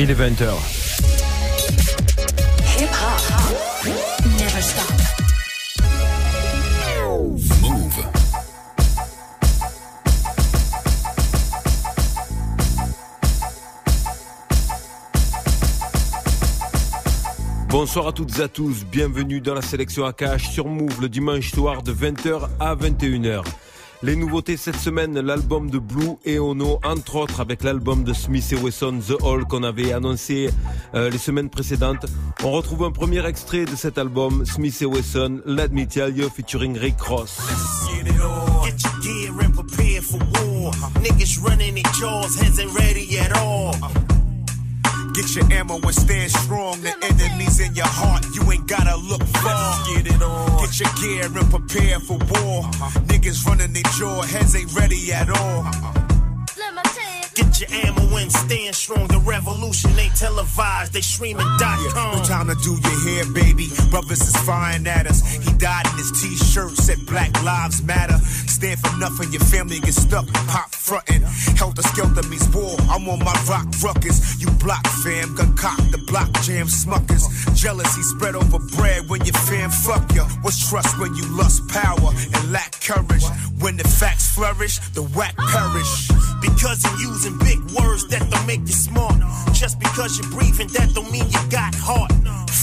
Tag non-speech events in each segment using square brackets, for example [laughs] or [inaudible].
Il est 20h. Hip hop never stop. Move. Bonsoir à toutes et à tous, bienvenue dans la sélection Akash sur Move le dimanche soir de 20h à 21h. Les nouveautés cette semaine, l'album de Blue et Ono, entre autres avec l'album de Smith et Wesson, The Hall, qu'on avait annoncé euh, les semaines précédentes. On retrouve un premier extrait de cet album, Smith et Wesson, Let Me Tell You, featuring Rick Ross. Get your ammo and stand strong. The enemy's in your heart, you ain't gotta look far. Get it on. Get your gear and prepare for war. Uh-huh. Niggas running their jaw, heads ain't ready at all. Uh-huh. Get your ammo and stand strong. The revolution ain't televised, they streaming dot com. No time to do your hair, baby. Brothers is firing at us. He died in his t-shirt, said Black Lives Matter. Stand for nothing, your family get stuck, pop frontin'. Helter skelter means war. I'm on my rock ruckus. You block fam, gun cock the block jam smuckers. Jealousy spread over bread when your fam fuck ya. What's trust when you lust power and lack courage? When the facts flourish, the whack perish. Because you're using big words that don't make you smart. Just because you're breathing, that don't mean you got heart.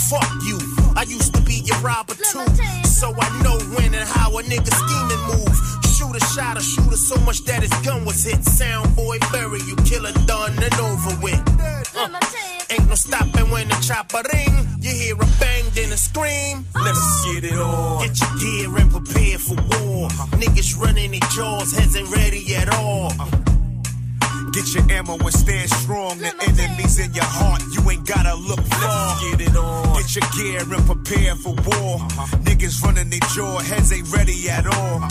Fuck you. I used to be your robber too. So I know when and how a nigga scheming move. Shoot a shot a shooter so much that his gun was hit. Sound boy, bury you, killer done and over with. Uh, ain't no stopping when the chopper ring. You hear a bang, then a scream. Let's get it on. Get your gear and prepare for war. Niggas running their jaws, heads ain't ready at all. Get your ammo and stand strong. The enemy's in your heart, you ain't gotta look far. Get it on. Get your gear and prepare for war. Uh-huh. Niggas running their jaw, heads ain't ready at all.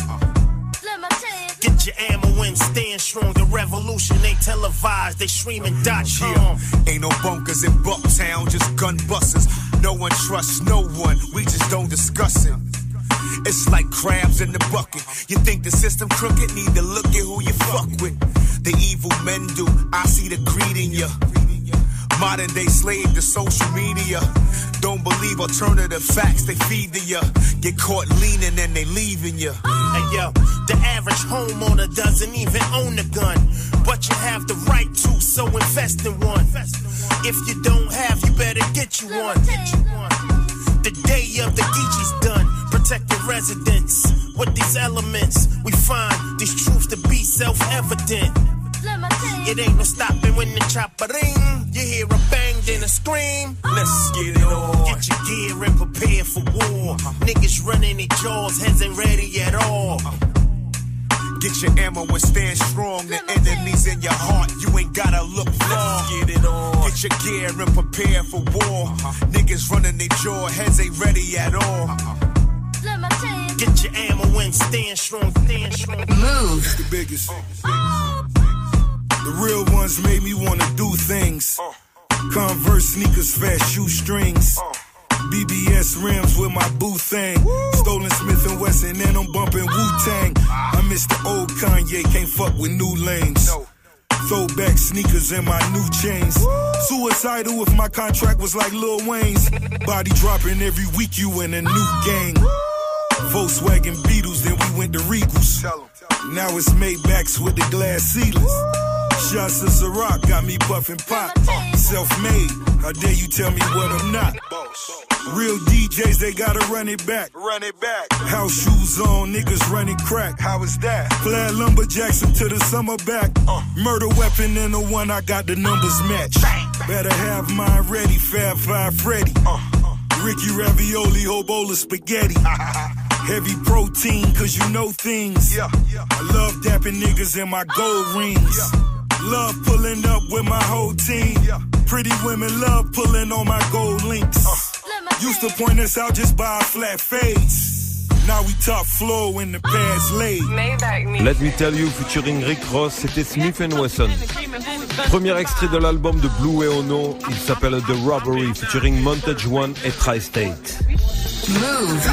Get your ammo and stand strong. The revolution ain't televised, they streaming dot com. Ain't no bunkers in Bucktown, just gun busters. No one trusts no one, we just don't discuss it. It's like crabs in the bucket. You think the system crooked? Need to look at who you fuck with. The evil men do. I see the greed in ya. Modern day slave to social media. Don't believe alternative facts, they feed to ya. Get caught leaning and they leaving ya. Hey yo, the average homeowner doesn't even own a gun. But you have the right to, so invest in one. If you don't have, you better get you one. The day of the Geechee's. Protect the residents. With these elements, we find these truths to be self evident. It ain't no stopping when the chopper ring. You hear a bang, then a scream. Let's get it on. Get your gear and prepare for war. Niggas running their jaws, heads ain't ready at all. Get your ammo and stand strong. The enemy's in your heart, you ain't gotta look far. Get it on. Get your gear and prepare for war. Uh-huh. Niggas running their jaw, heads ain't ready at all. Uh-huh. Get your ammo and stand strong, stand strong. Move. the biggest. Oh, oh. The real ones made me wanna do things. Uh. Converse sneakers, fast shoestrings. Uh. BBS rims with my boo thing. Stolen Smith and Wesson, and I'm bumping Wu Tang. I miss the old Kanye, can't fuck with new lanes. Throwback sneakers and my new chains. Suicidal if my contract was like Lil Wayne's. Body dropping every week, you in a new gang. Volkswagen Beetles, then we went to Regals. Now it's Maybachs with the glass ceilings. Shots of Ciroc got me puffing pot. Self-made, how dare you tell me what I'm not? Real DJs, they gotta run it back. Run it back. House shoes on, niggas running crack. How is that? Plaid lumberjacks to the summer back. Uh. Murder weapon and the one I got the numbers match. Better have mine ready, Fab Five Freddy. Uh, uh. Ricky Ravioli, Hobola Spaghetti. [laughs] Heavy protein, cause you know things. Yeah. I love dapping niggas in my gold rings. Love pulling up with my whole team. Pretty women love pulling on my gold links. Uh. Used to point us out just by a flat face. Now we top floor when the past laid. Let Me Tell You featuring Rick Ross, c'était Smith Wesson. Premier extrait de l'album de Blue et Ono, il s'appelle The Robbery featuring Montage One et Tri-State. Move.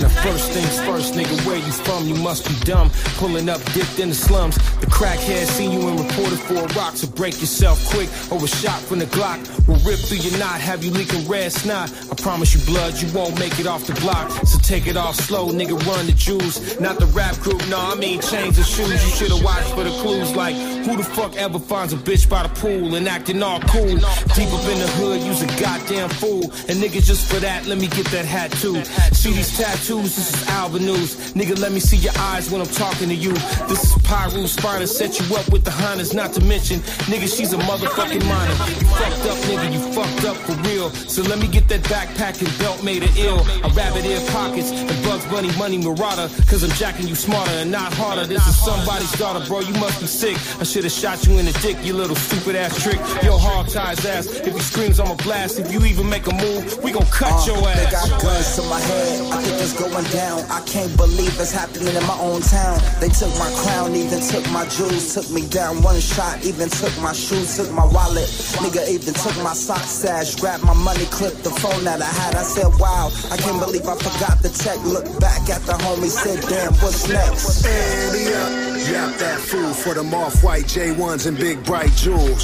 Now first things first, nigga, where you from? You must be dumb. Pulling up, dipped in the slums. The crackhead seen you and reported for a rock, so break yourself quick. Or a shot from the Glock will rip through your knot, have you leaking red snot. I promise you blood, you won't make it off the block. So take it off slow, nigga, run the juice. Not the rap group, no, I mean change the shoes. You should've watched for the clues, like who the fuck ever finds a bitch by the pool and acting all cool? Deep up in the hood, you's a goddamn fool. And nigga, just for that, let me get that hat too. See these tattoos, this is Alba News. Nigga, let me see your eyes when I'm talking to you. This is Pyru Spider, set you up with the Hondas, not to mention, nigga, she's a motherfucking minor. You fucked up, nigga, you fucked up for real. So let me get that backpack and belt made of ill. A rabbit ear pockets and Bugs Bunny money marauder. Cause I'm jacking you smarter and not harder. This is somebody's daughter, bro. You must be sick. I should have shot you in the dick, you little stupid ass trick. Yo, hog ties ass. If he screams, I'ma blast. If you even make a move, we gon' cut Uh, your They got guns to my head. I think it's going down. I can't believe it's happening in my own town. They took my crown, even took my jewels, took me down one shot, even took my shoes, took my wallet. Nigga even took my sock stash, grabbed my money, clipped the phone that I had. I said, wow, I can't believe I forgot the check. Look back at the homie, said, damn, what's next? Andy up. Yap that fool for them off-white J1s and big bright jewels.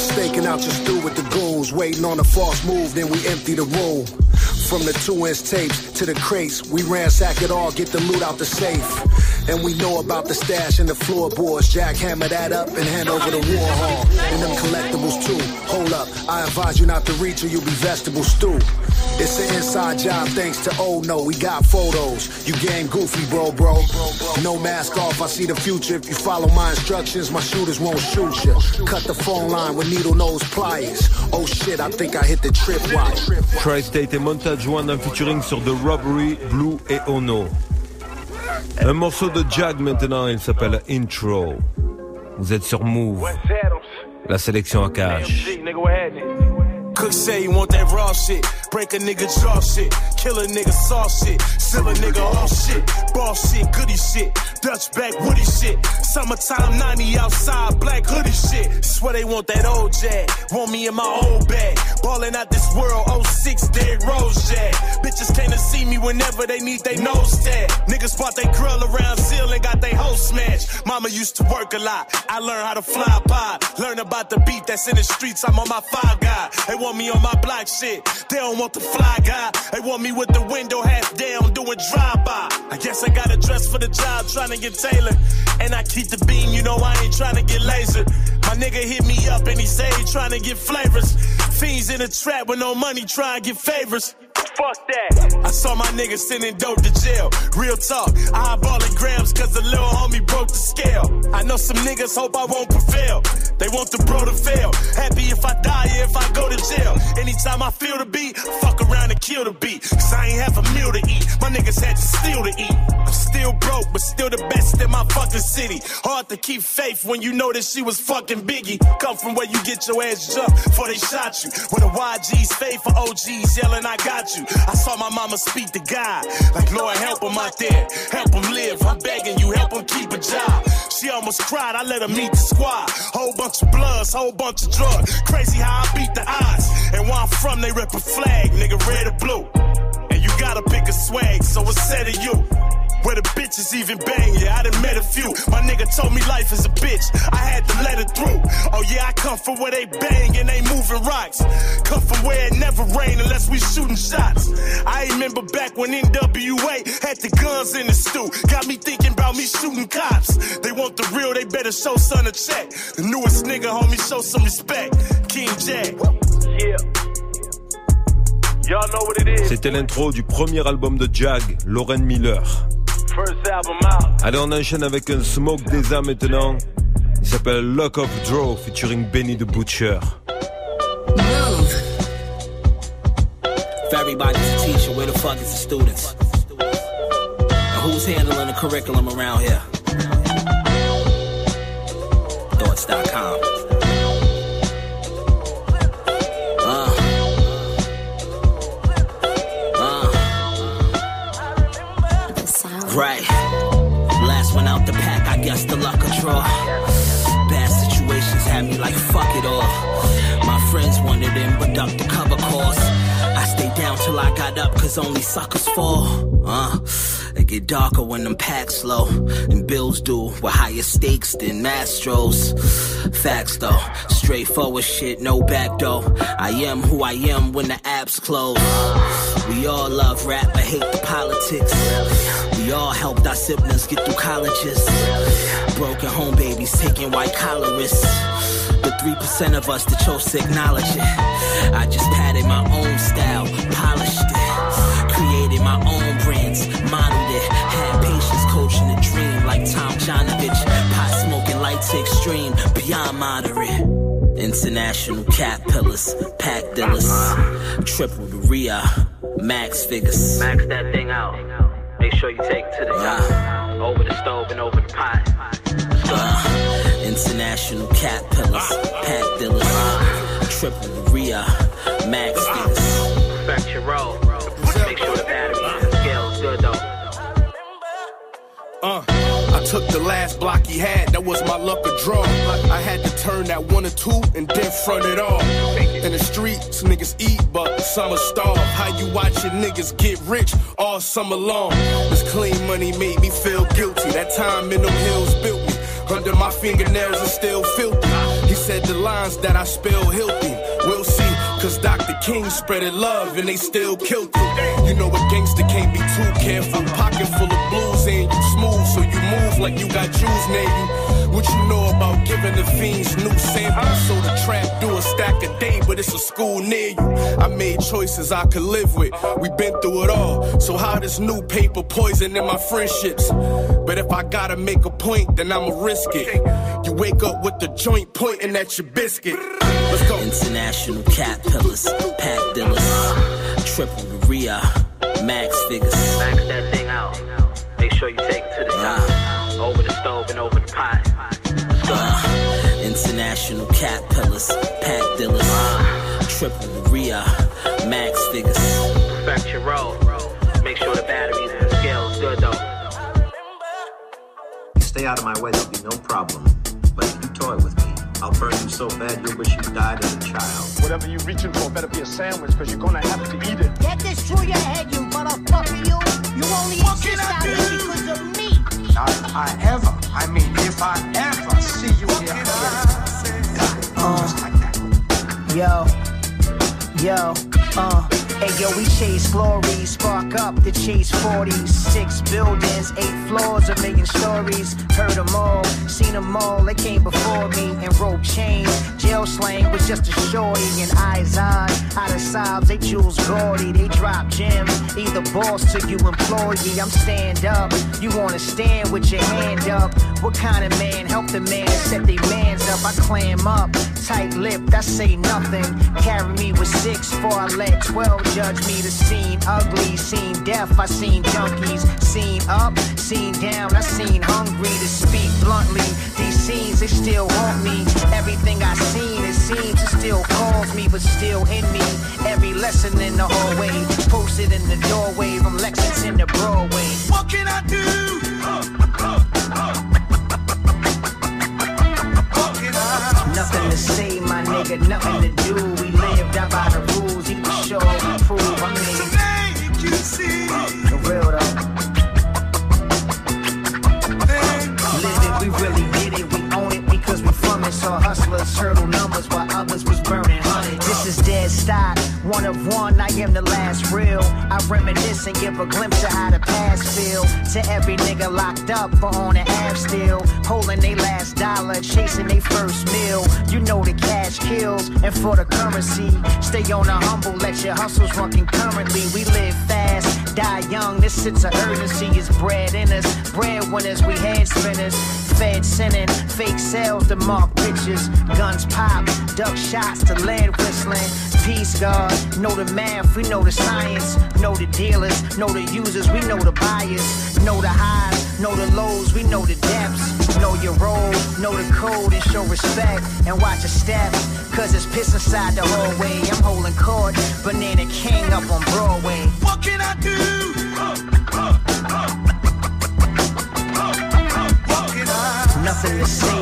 Staking out your stew with the goons, waiting on a false move, then we empty the room. From the two-inch tapes to the crates, we ransack it all, get the loot out the safe. And we know about the stash and the floorboards. Jackhammer that up and hand over the war hall. And them collectibles too. Hold up, I advise you not to reach or you'll be vegetable stew. It's an inside job thanks to Oh No. We got photos. You game goofy, bro, bro. No mask off, I see the future. If you follow my instructions, my shooters won't shoot you. Cut the phone line with needle nose pliers. Oh shit, I think I hit the tripwire. Tri-State et Montage One en featuring sur The Robbery, Blue et Ono. Un morceau de Jag maintenant, il s'appelle Intro. Vous êtes sur Move, la sélection à cash. Cook say he want that raw shit. Break a nigga jaw shit. Kill a nigga saw shit. Seal a nigga all shit. Ball shit, goody shit. Dutch back woody shit. Summertime 90 outside, black hoodie shit. Swear they want that old jag. Want me in my old bag. Ballin' out this world, 06 dead rose jag. Bitches came to see me whenever they need they nose tag. Niggas bought they grill around seal and got they hoe smashed. Mama used to work a lot. I learned how to fly pod. Learn about the beat that's in the streets. I'm on my five guy. They want me on my block shit. They don't want the fly guy. They want me with the window half down doing drive by. I guess I got a dress for the job trying to get tailored. And I keep the beam, you know I ain't trying to get laser. My nigga hit me up and he say he trying to get flavors. Fiends in a trap with no money trying to get favors. Fuck that. I saw my niggas sending dope to jail. Real talk, eyeballing grams cause the little homie broke the scale. I know some niggas hope I won't prevail. They want the bro to fail. Happy if I die, if I go to jail. Anytime I feel the beat, fuck around and kill the beat. Cause I ain't have a meal to eat. My niggas had to steal to eat. I'm still broke, but still the best in my fucking city. Hard to keep faith when you know that she was fucking Biggie. Come from where you get your ass jumped before they shot you. When the YG's faith for OGs yelling, I got you. I saw my mama speak to God. Like, Lord, help him out there. Help him live. I'm begging you, help him keep a job. She almost cried, I let her meet the squad. Whole bunch of bloods, whole bunch of drugs. Crazy how I beat the odds. And where I'm from, they rep a flag, nigga, red or blue. And you gotta pick a swag, so it's said to you. Where the bitches even bang, yeah, I done met a few. My nigga told me life is a bitch, I had to let it through. Oh yeah, I come from where they bang and they moving rocks. Come from where it never rain unless we shooting shots. I remember back when NWA had the guns in the stew. Got me thinking about me shooting cops. They want the real, they better show son a check. The newest nigga, homie, show some respect. King Jack. Yeah. Y'all know what it is. C'était l'intro du premier album de Jag, Lauren Miller. First album out. Allez, on enchaîne avec un Smoke Desa maintenant. Il s'appelle Lock of Draw featuring Benny the Butcher. Move. If everybody's a teacher, where the fuck is the students? And who's handling the curriculum around here? Thoughts.com. places only suckers fall. Uh, it get darker when them packs slow. And bills do with higher stakes than Mastros. Facts though, straightforward shit, no back door. I am who I am when the apps close. We all love rap, but hate the politics. We all helped our siblings get through colleges. Broken home babies taking white collar risks. The 3% of us that chose to acknowledge it. I just padded my own style, polished. Created my own brands, modeled it. Had patience coaching the dream like Tomjanovich. Pot smoking light to extreme, beyond moderate. International cat pillars, pack dealers. Triple the Ria, max figures. Max that thing out. Make sure you take it to the top. Over the stove and over the pot. Uh, international cat pillars, pack dealers. Triple the Ria, max figures. Perfect your roll. I took the last block he had, that was my luck of draw. I had to turn that one or two and then front it off. In the streets, niggas eat, but some are starved. How you watching niggas get rich all summer long? This clean money made me feel guilty. That time in them hills built me. Under my fingernails are still filthy. He said the lines that I spell healthy. See, cause Dr. King spreaded love and they still killed him. You know a gangster can't be too careful. Pocket full of blues and you smooth, so you move like you got Jews near you. What you know about giving the fiends new samples? So the trap do a stack a day, but it's a school near you. I made choices I could live with. We been through it all. So how this new paper poison in my friendships? But if I gotta make a point, then I'ma risk it. You wake up with the joint pointing at your biscuit. Let's go. International cat pillars, pack dealers. Triple the Ria, max figures. Max that thing out. Make sure you take it to the top. International cat pillars, pack dealers. Triple the Ria, max figures. Perfect your roll. Make sure the batteries and the scale good though. Stay out of my way, there'll be no problem. But if you toy with me, I'll burn you so bad you'll wish you died as a child. Whatever you're reaching for better be a sandwich, because you're gonna have to eat it. Get this through your head, you motherfucker, you. You only exist out here because of me. If I ever, I mean, if I ever see you here again, that. Yo, yo, uh. Hey yo, we chase glory, spark up the chase 40s. Six buildings, eight floors, a million stories. Heard them all, seen them all, they came before me. And rope chain, jail slang was just a shorty. And eyes on, out of sobs, they jewels gaudy. They drop gems, either boss to you employee. I'm stand up, you wanna stand with your hand up. What kind of man help the man set they mans up? I clam up, tight lipped, I say nothing. Carry me with six, four, I let 12 judge me the scene ugly, seen deaf, I seen junkies, seen up, seen down, I seen hungry to speak bluntly. These scenes, they still haunt me. Everything I seen, it seems, it still calls me, but still in me. Every lesson in the hallway, posted in the doorway from Lexington to Broadway. What can I do? What Nothing to say, my nigga, nothing to do. We live down by the rules, the show, prove I mean. you see? The real though. Live it, we really did it, we own it because we from it. Saw hustlers hurdle numbers while others was burning. This is dead stock, one of one. I am the last real. I reminisce and give a glimpse of how the past feel. To every nigga locked up for on the app still, holding their last dollar, chasing their first meal. You know the cash kills, and for the currency, stay on the humble, let your hustles run concurrently. We live fast, die young. This sense of urgency is bred in us. Breadwinners, we head spinners. Fed sending fake sales to mark pictures. Guns pop, duck shots to lead whistling. Peace, God. Know the math, we know the science. Know the dealers, know the users, we know the buyers. Know the highs, know the lows, we know the depths. Know your role, know the code, and show respect. And watch your step, cause it's piss inside the hallway. I'm holding court, Banana King up on Broadway. What can I do? Nothing to say,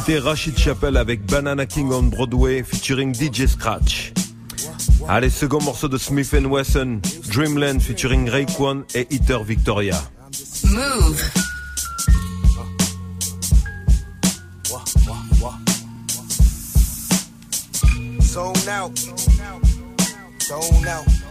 C'était Rachid Chappell avec Banana King on Broadway featuring DJ Scratch. Allez, second morceau de Smith Wesson, Dreamland featuring Rayquan et Eater Victoria. Move. Zone out. Zone out.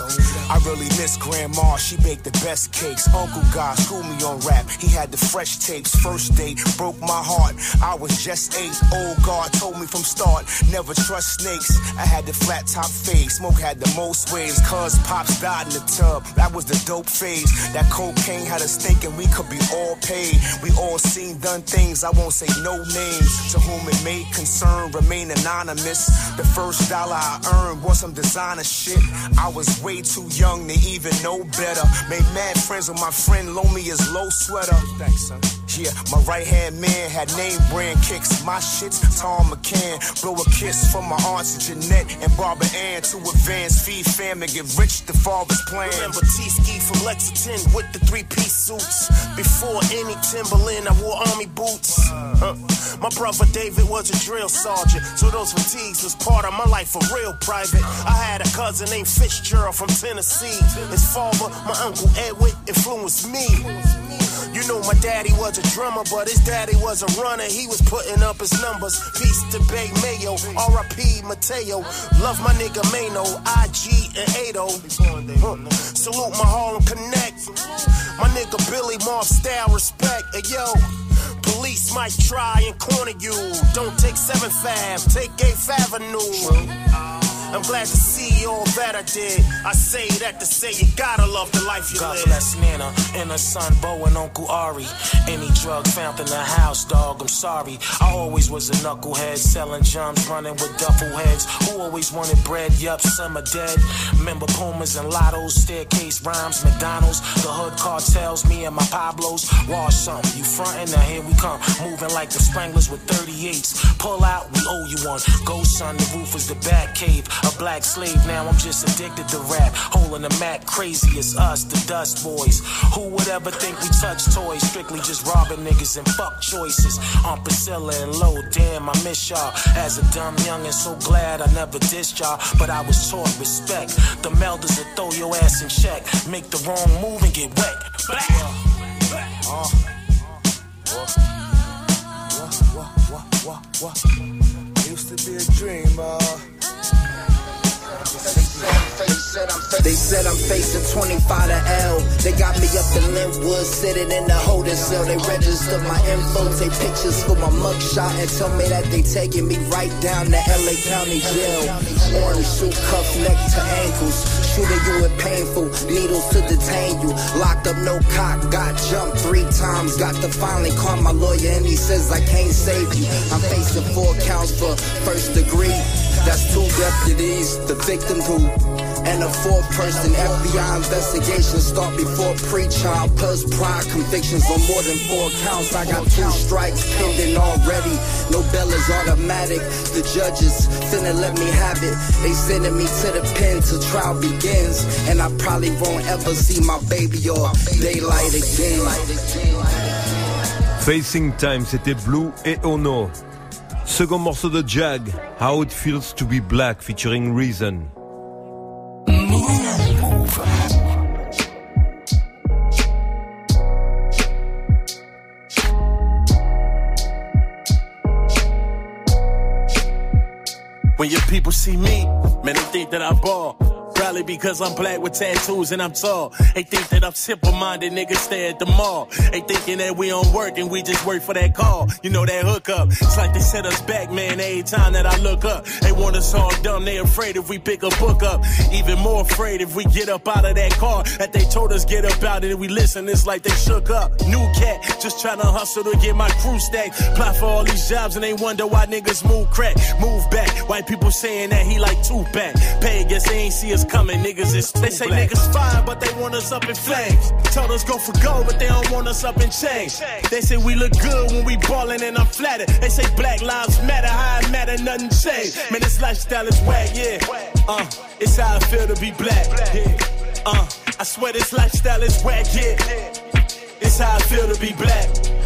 I really miss Grandma, she baked the best cakes. Uncle God schooled me on rap, he had the fresh tapes. First date broke my heart, I was just eight. Old God told me from start, never trust snakes. I had the flat top face, smoke had the most waves. Cuz pops died in the tub, that was the dope phase. That cocaine had us thinking we could be all paid. We all seen done things, I won't say no names. To whom it may concern, remain anonymous. The first dollar I earned was some designer shit. I was way too young to even know better. Made mad friends with my friend, loan me his low sweater. Thanks, son. Yeah, my right hand man had name brand kicks. My shit's Thom McAn. Blow a kiss from my aunts Jeanette and Barbara Ann to advance feed fam and get rich. The father's plan. Remember T-Ski from Lexington with the three-piece suits. Before any Timberland, I wore army boots. Uh, my brother David was a drill sergeant, so those fatigues was part of my life for real private. I had a cousin named Fitzgerald from Tennessee. His father, my uncle Edward, influenced me. You know my daddy was a drummer, but his daddy was a runner. He was putting up his numbers. Peace to Bay Mayo, R.I.P. Mateo. Love my nigga Mano, IG and Ado. Salute my Harlem Connect. My nigga Billy Mob style respect. Hey yo. Police might try and corner you. Don't take 7 Fab, take 8th Avenue. I'm glad to see all that I did. I say that to say you gotta love the life you God live. bless Nana and her son Bo and Uncle Ari. Any drug found in the house, dog, I'm sorry. I always was a knucklehead, selling jumps, running with duffel heads. Who always wanted bread? Yup, some are dead. Remember Pumas and Lottos, staircase rhymes, McDonald's. The hood cartels, me and my Pablos. Wash something, you frontin', now here we come. Moving like the Spranglers with 38s. Pull out, we owe you one. Go, son, the roof is the back cave. A black slave, now I'm just addicted to rap. Holding the mat, crazy as us, the Dust Boys. Who would ever think we touch toys? Strictly just robbing niggas and fuck choices. On Priscilla and Low, damn, I miss y'all. As a dumb young and so glad I never dissed y'all. But I was taught respect. The melders will throw your ass in check. Make the wrong move and get wet. Used to be a dream, uh. They said I'm facing 25 to L. They got me up in Lynwood, sitting in the holding cell. They registered my info, take pictures for my mugshot, and tell me that they taking me right down to LA County Jail. Orange suit, cuffs, neck to ankles. Shooting you with painful needles to detain you. Locked up, no cock, got jumped three times. Got to finally call my lawyer, and he says I can't save you. I'm facing four counts for first degree. That's two deputies, the victim who and a fourth person. FBI investigation start before pre-trial plus prior convictions on more than four counts. I got two strikes pending already. No bail is automatic. The judges finna let me have it. They sending me to the pen till trial begins, and I probably won't ever see my baby or daylight again. Facing Time, c'était Blue et Ono. Second morceau de Jag, How It Feels to Be Black featuring Reason. When your people see me, man, they think that I ball. Probably because I'm black with tattoos and I'm tall. They think that I'm simple minded, niggas stay at the mall. They thinking that we on work and we just work for that call. You know that hookup. It's like they set us back, man, every time that I look up. They want us all dumb, they afraid if we pick a book up. Even more afraid if we get up out of that car that they told us get up out and we listen. It's like they shook up. New cat, just trying to hustle to get my crew stacked. Apply for all these jobs and they wonder why niggas move crack. Move back. White people saying that he like Tupac. Pay, guess they ain't see us coming, niggas is They say niggas fine, but they want us up in flames. Told us go for gold, but they don't want us up in chains. They say we look good when we ballin' and I'm flattered. They say black lives matter, how it matter, nothing changed. Man, this lifestyle is whack, yeah. Uh, it's how I feel to be black. Yeah. Uh, I swear this lifestyle is whack, yeah. It's how I feel to be black.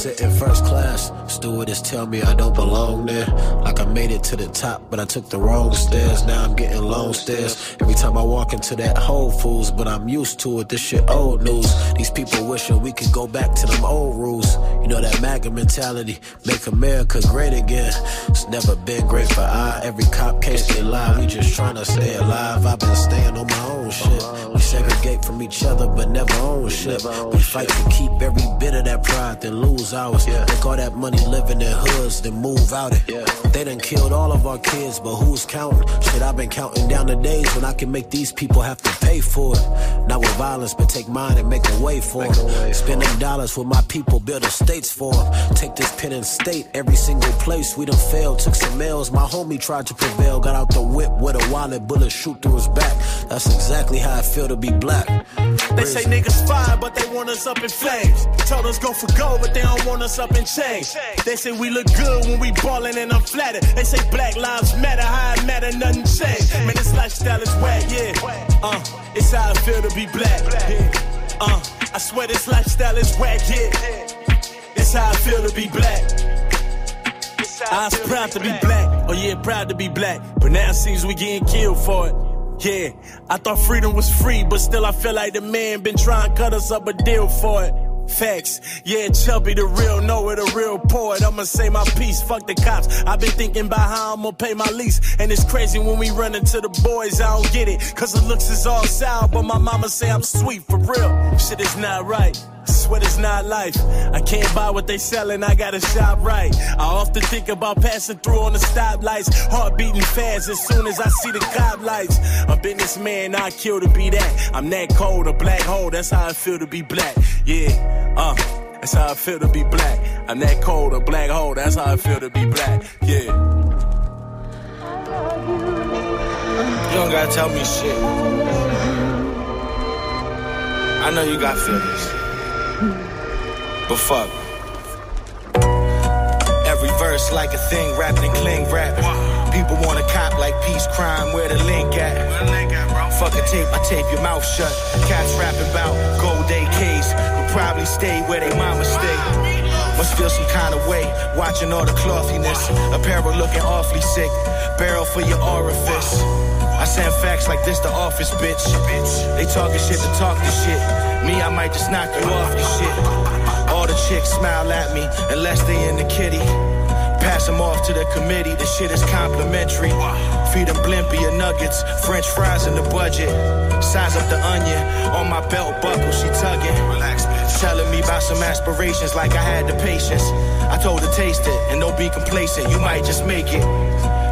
Sitting first class. Stewardess tell me I don't belong there. Like I made it to the top, but I took the wrong stairs. Now I'm getting long stairs. Every time I walk into that Whole Foods, but I'm used to it. This shit old news. These people wishing we could go back to them old rules. You know that MAGA mentality, make America great again. It's never been great for I. Every cop case they lie. We just trying to stay alive. I've been staying on my own shit. We segregate from each other, but never own shit. We fight to keep every bit of that pride, then lose ours. Make all that money living in hoods, then move out it. They done killed all of our kids, but who's counting? Shit, I've been counting down the days when I can make these people have to pay for it. Not with violence, but take mine and make a way for them. Spend them dollars with my people, build estates for them. Take this pen and state every single place we done failed. Took some L's, my homie tried to prevail. Got out the whip with a wallet, bullet shoot through his back. That's exactly how I feel to be black. They say niggas fine, but they want us up in flames. Told us go for gold, but they don't want us up in chains. They say we look good when we ballin' and I'm flattered. They say black lives matter, how it matter, nothing changed. Man, this lifestyle is whack, yeah. Uh, it's how I feel to be black. Yeah. Uh, I swear this lifestyle is whack, yeah. It's how I feel to be black. I was proud to be black. Oh yeah, proud to be black. But now it seems we getting killed for it. Yeah, I thought freedom was free, but still I feel like the man been trying to cut us up a deal for it. Facts, yeah, Chubby the real, know it, a real poet. I'ma say my piece, fuck the cops. i been thinking about how I'm gonna pay my lease. And it's crazy when we run into the boys, I don't get it. Cause the looks is all sour, but my mama say I'm sweet for real. Shit is not right. Sweat is not life. I can't buy what they selling, I gotta shop right. I often think about passing through on the stoplights. Heart beating fast as soon as I see the cop lights. A businessman, I kill to be that. I'm that cold, a black hole, that's how I feel to be black. Yeah, uh. That's how I feel to be black. I'm that cold, a black hole. That's how I feel to be black. Yeah. You don't gotta tell me shit. I know you got feelings. But fuck. Every verse like a thing, rapping cling rap. People wanna cop like peace crime, where the link at? Fuck a tape, I tape your mouth shut. Cats rapping about gold AKs, but probably stay where they mama stay. Must feel some kind of way, watching all the clothiness. Apparel looking awfully sick, barrel for your orifice. I send facts like this the office, bitch. They talking shit to talk the shit. Me, I might just knock you off your shit. All the chicks smile at me unless they in the kitty. Pass them off to the committee, the shit is complimentary. Feed them blimpia nuggets, french fries in the budget. Size up the onion, on my belt buckle, she tugging. Relax, bitch. Telling me about some aspirations like I had the patience. I told her taste it, and don't be complacent, you might just make it.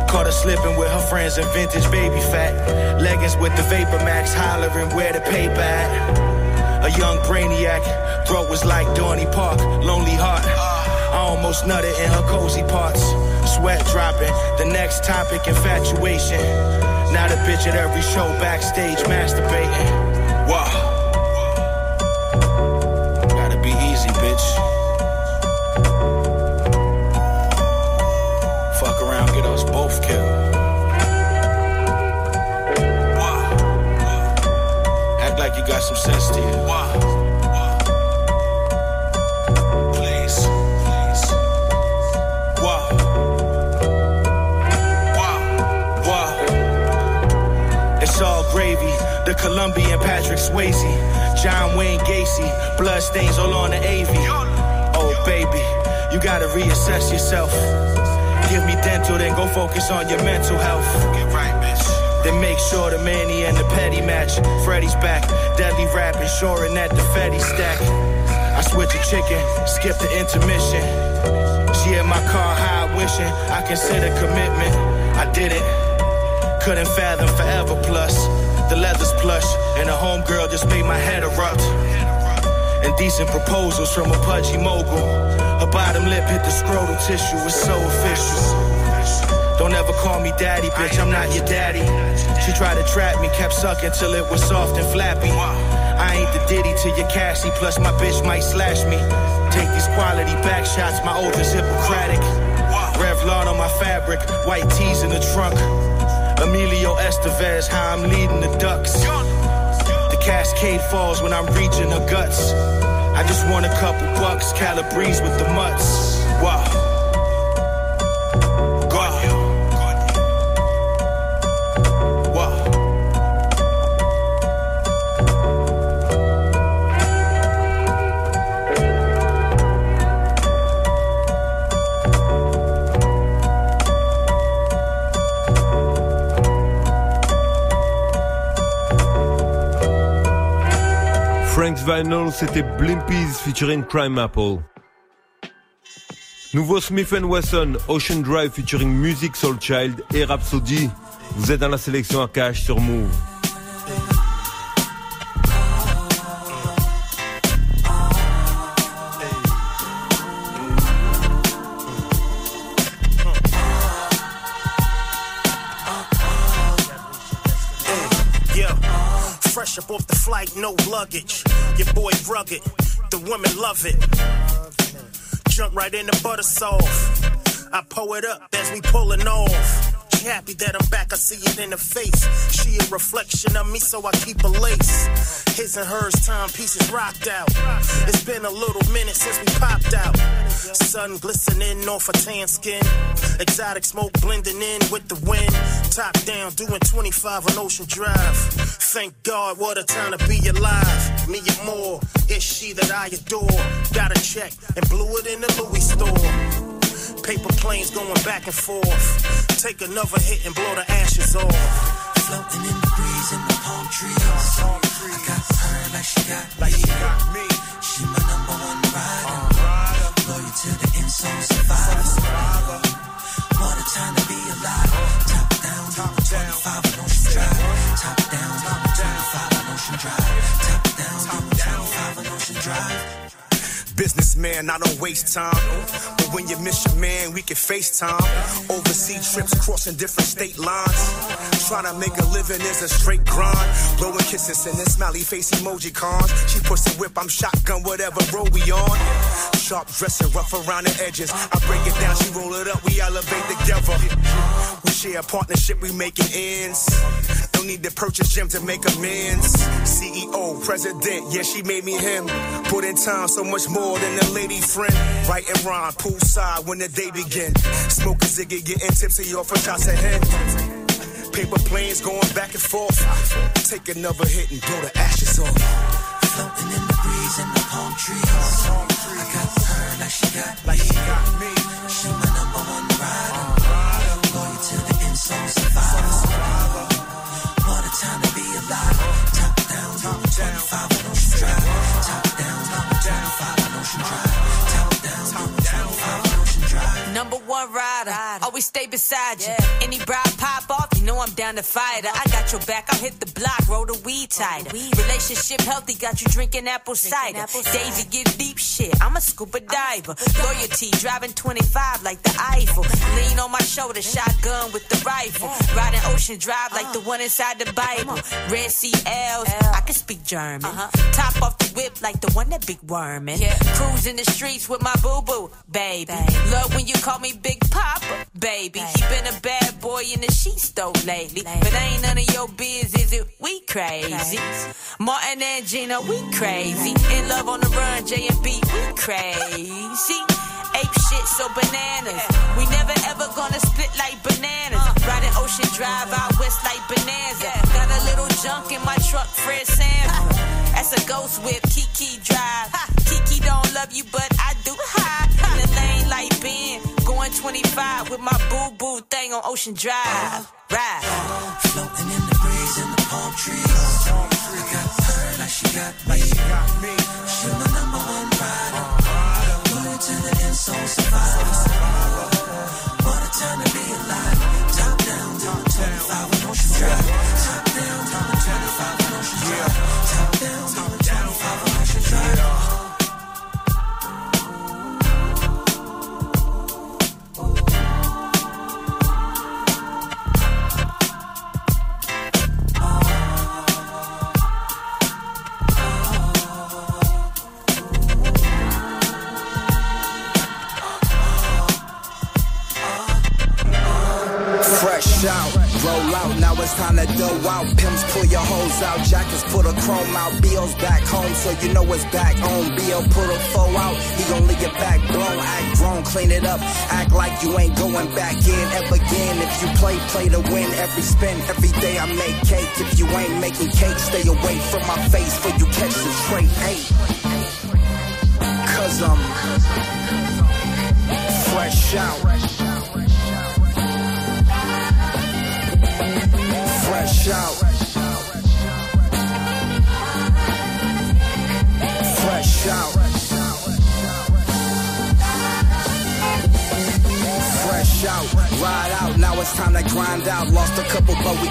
Caught her slipping with her friends in vintage baby fat. Leggings with the Vapor Max hollering where the paper at. A young brainiac, throat was like Dorney Park, lonely heart. I almost nutted in her cozy parts. Sweat dropping, the next topic infatuation. Now the bitch at every show backstage masturbating. Wow. Gotta be easy, bitch. Some sense to you. Please. Please. Wow. Wow. Wow. It's all gravy. The Colombian Patrick Swayze. John Wayne Gacy. Blood stains all on the AV. Oh, baby. You gotta reassess yourself. Give me dental, then go focus on your mental health. Get right. Then make sure the Manny and the Petty match. Freddy's back, deadly rap, ensuring that the Fetty stack. I switch a chicken, skip the intermission. She in my car high, wishing I consider commitment. I didn't, couldn't fathom forever plus. The leather's plush, and a homegirl just made my head erupt. Indecent proposals from a pudgy mogul. Her bottom lip hit the scrotal tissue, it's so official. Don't ever call me daddy, bitch, I'm not your daddy. She tried to trap me, kept sucking till it was soft and flappy. I ain't the ditty to your Cassie, plus my bitch might slash me. Take these quality back shots, my oath is Hippocratic. Revlon on my fabric, white tees in the trunk. Emilio Estevez, how I'm leading the ducks. The cascade falls when I'm reaching her guts. I just want a couple bucks, Calabrese with the mutts. Wow. C'était Blimpies featuring Crime Apple. Nouveau Smith Wesson, Ocean Drive featuring Music Soul Child et Rhapsody. Vous êtes dans la sélection à cash sur Move. Up off the flight, no luggage. Your boy rugged, the women love it. Jump right in the butter soft. I pull it up as we pulling off. Happy that I'm back, I see it in her face. She a reflection of me, so I keep a lace. His and hers timepieces rocked out. It's been a little minute since we popped out. Sun glistening off her tan skin. Exotic smoke blending in with the wind. Top down, doing 25 on Ocean Drive. Thank God, what a time to be alive. Me and more, it's she that I adore. Got a check and blew it in the Louis store. Paper planes going back and forth. Take another hit and blow the ashes off. Floating in the breeze in the palm trees. I got her like she got me. She, got me. she my number one rider. Loyal to the end, so survivor. What a time to be alive. Top down, top 25 on Ocean Drive. Top down, top 25 on Ocean Drive. Top down, 25 on Ocean Drive. Businessman, I don't waste time. When you miss your man, we can FaceTime. Overseas trips crossing different state lines. Trying to make a living is a straight grind. Blowing kisses and then smiley face emoji cons. She puts a whip, I'm shotgun, whatever road we on. Sharp dressing, rough around the edges. I break it down, she roll it up, we elevate together. We share a partnership, we making ends. No need to purchase gym to make amends. CEO, president, yeah, she made me him. Put in time, so much more than a lady friend. Right and rhyme, poolside when the day begin. Smoke a ziggy, getting tipsy off a shots ahead. Paper planes going back and forth. Take another hit and blow the ashes off. Floating in the breeze in the palm trees. I got her like she got me. Like she, got me. she my number one rider. Loyal to the end, so survivor. What a time to be alive. Top down, 25 always stay beside you. Any bride pop off, know I'm down to fight her. I got your back, I'll hit the block, roll the weed tighter. Relationship healthy, got you drinking apple cider. Daisy get deep shit, I'm a scuba diver. Loyalty, driving 25 like the Eiffel. Lean on my shoulder, shotgun with the rifle. Riding Ocean Drive like the uh-huh. one inside the Bible. Red Sea L's, I can speak German. Uh-huh. Top off the whip like the one that big worm wormin'. Cruising the streets with my boo boo, baby. Love when you call me Big Papa, baby. He been a bad boy in the sheets though lately. But ain't none of your biz, is it? We crazy. Martin and Gina, we crazy. In love on the run, J and B, we crazy. Ape shit, so bananas. We never ever gonna split like bananas. Riding Ocean Drive out west like Bonanza. Got a little junk in my truck, Fred Sanford. That's a ghost whip, Kiki Drive. Kiki don't love you, but I do. High in the lane like Ben. Going 25 with my boo boo thing on Ocean Drive. Ride. Floating in the breeze and the palm trees. I got her like she got me. She my number one rider. Loyal to the end, so survivor. What a time to be alive. Top down, down 25 on Ocean Drive.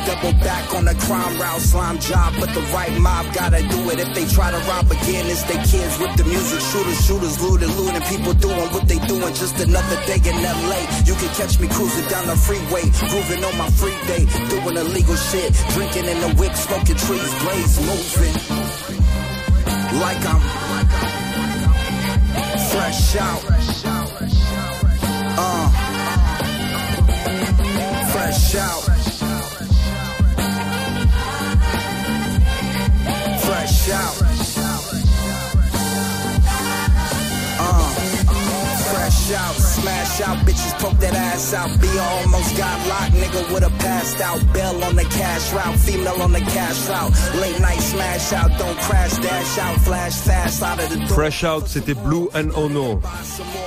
Double back on the crime route. Slime job, but the right mob gotta do it. If they try to rob again, it's they kids with the music. Shooters, shooters, looting, looting. People doing what they doing. Just another day in LA. You can catch me cruising down the freeway, grooving on my free day, doing illegal shit, drinking in the whip, smoking trees, blaze, moving like I'm fresh out. Uh, fresh out. Fresh out. Uh, fresh out. Smash out. Bitches poke that ass out. Be almost got locked. Nigga with a passed out. Bell on the cash route. Female on the cash route. Late night smash out. Don't crash, dash out. Flash fast out of the door. Fresh Out, c'était Blue and Ono.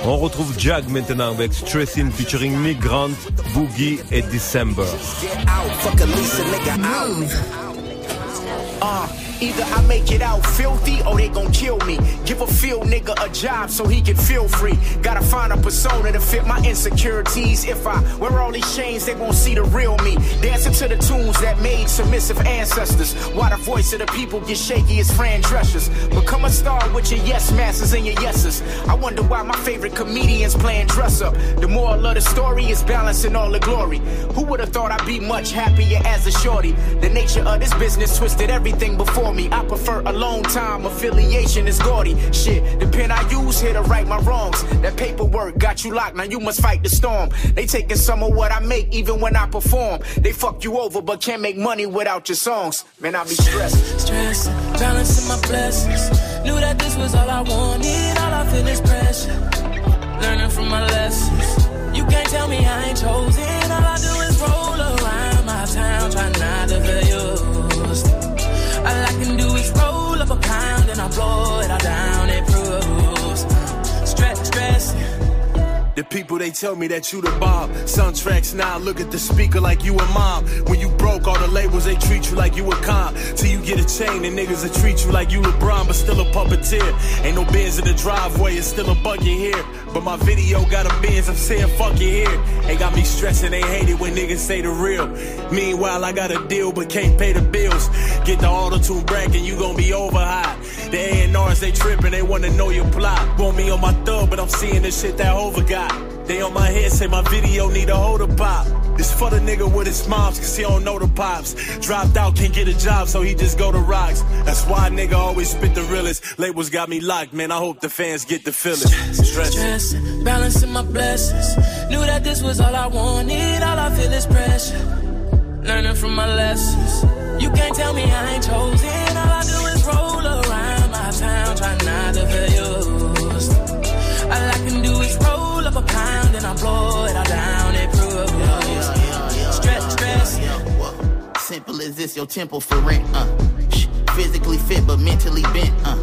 On retrouve Jag maintenant avec Stressin featuring Migrant, Boogie et December. Get out. Fuck a Lisa, nigga out. Uh, either I make it out filthy or they gon' kill me. Give a field nigga a job so he can feel free. Gotta find a persona to fit my insecurities. If I wear all these chains, they won't see the real me. Dancing to the tunes that made submissive ancestors. Why the voice of the people get shaky as Fran Drescher's. Become a star with your yes masters and your yeses. I wonder why my favorite comedians playing dress up. The moral of the story is balancing all the glory. Who would have thought I'd be much happier as a shorty? The nature of this business twisted everything before me. I prefer alone time, affiliation is gaudy. Shit, the pen I use here to right my wrongs. That paperwork got you locked, now you must fight the storm. They taking some of what I make even when I perform. They fuck you over but can't make money without your songs. Man, I be stressed. Stress, balancing my blessings. Knew that this was all I wanted. All I feel is pressure. Learning from my lessons. You can't tell me I ain't chosen. All I blow The people they tell me that you the bomb. Soundtracks now look at the speaker like you a mom. When you broke all the labels, they treat you like you a con. Till you get a chain and niggas will treat you like you LeBron, but still a puppeteer. Ain't no Benz in the driveway, it's still a bucket here. But my video got a Benz, I'm saying fuck it here. Ain't got me stressing, they hate it when niggas say the real. Meanwhile, I got a deal but can't pay the bills. Get the auto tune bracket, you gon' be over high. The A&Rs, they trippin', they wanna know your plot. Want me on my thug, but I'm seeing the shit that Hova got. They on my head say my video need a holder pop. It's for the nigga with his moms, cause he don't know the pops. Dropped out, can't get a job, so he just go to rocks. That's why nigga always spit the realest. Labels got me locked, man. I hope the fans get the feeling. Stress. Stress, balancing my blessings. Knew that this was all I wanted. All I feel is pressure. Learning from my lessons. You can't tell me I ain't chosen. All I do is stress, stress. Simple as this, your temple for rent. Uh, physically fit but mentally bent. Uh,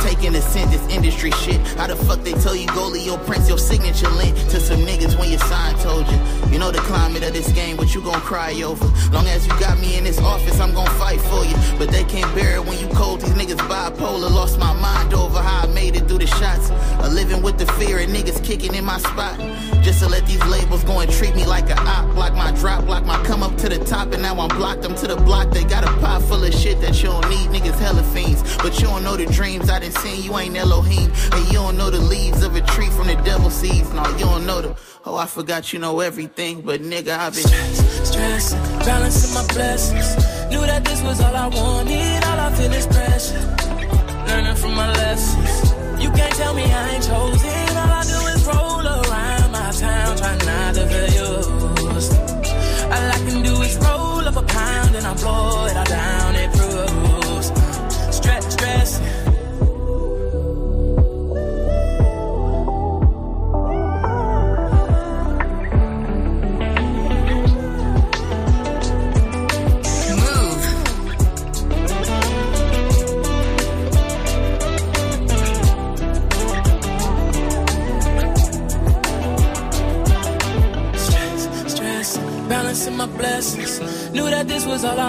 taking a sin, this industry shit. How the fuck they tell you goalie your prince, your signature link to some niggas when your sign told you. You know the climate of this game, what you gon' cry over. Long as you got me in this office, I'm gon' fight for you. But they can't bear it when you cold. These niggas bipolar, lost my mind over how I made it through the shots. A living with the fear and niggas kicking in my spot. Just to let these labels go and treat me like a op, block my drop, block my come up to the top, and now I'm blocked. I'm to the block. They got a pot full of shit that you don't need, niggas hella fiends. But you don't know the dreams I done seen. You ain't Elohim, and you don't know the leaves of a tree from the devil seeds. No, you don't know the. Oh, I forgot you know everything, but nigga, I've been stressing, balancing my blessings. Knew that this was all I wanted, all I feel is pressure. Learning from my lessons. You can't tell me I ain't chosen. All I do is roll around my town, try not to feel used. All I can do is roll up a pound and I blow it. I